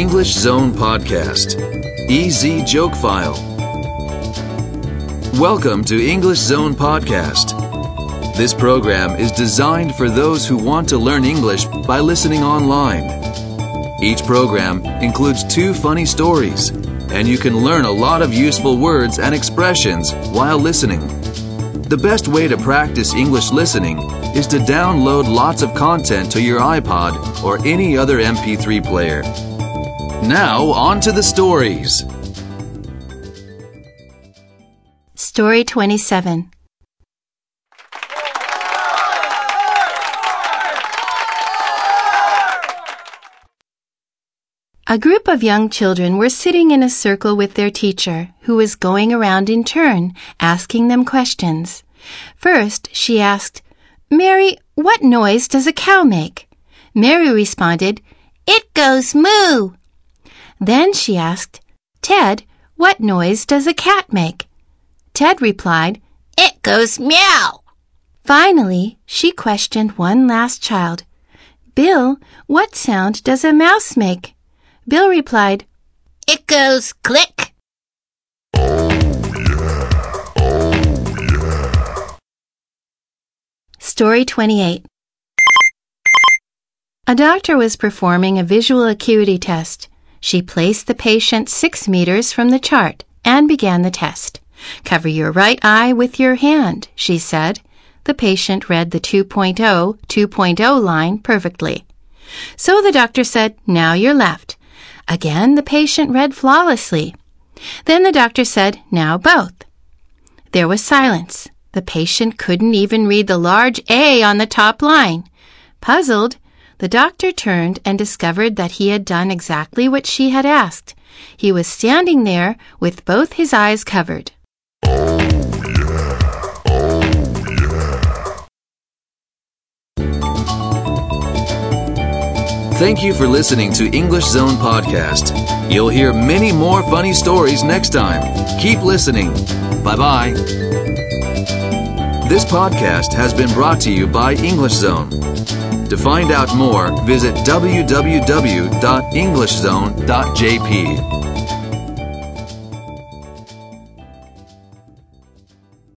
English Zone Podcast. EZ Joke File. Welcome to English Zone Podcast. This program is designed for those who want to learn English by listening online. Each program includes two funny stories, and you can learn a lot of useful words and expressions while listening. The best way to practice English listening is to download lots of content to your iPod or any other MP3 player. Now, on to the stories. Story 27. A group of young children were sitting in a circle with their teacher, who was going around in turn, asking them questions. First, she asked, Mary, what noise does a cow make? Mary responded, It goes moo. Then she asked, Ted, what noise does a cat make? Ted replied, It goes meow. Finally, she questioned one last child. Bill, what sound does a mouse make? Bill replied, It goes click. Oh, yeah. Oh, yeah. Story 28 A doctor was performing a visual acuity test. She placed the patient six meters from the chart and began the test. Cover your right eye with your hand, she said. The patient read the 2.0, 2.0 line perfectly. So the doctor said, Now your left. Again, the patient read flawlessly. Then the doctor said, Now both. There was silence. The patient couldn't even read the large A on the top line. Puzzled, the doctor turned and discovered that he had done exactly what she had asked. He was standing there with both his eyes covered. Oh, yeah. Oh, yeah. Thank you for listening to English Zone Podcast. You'll hear many more funny stories next time. Keep listening. Bye bye. This podcast has been brought to you by English Zone. To find out more, visit www.englishzone.jp.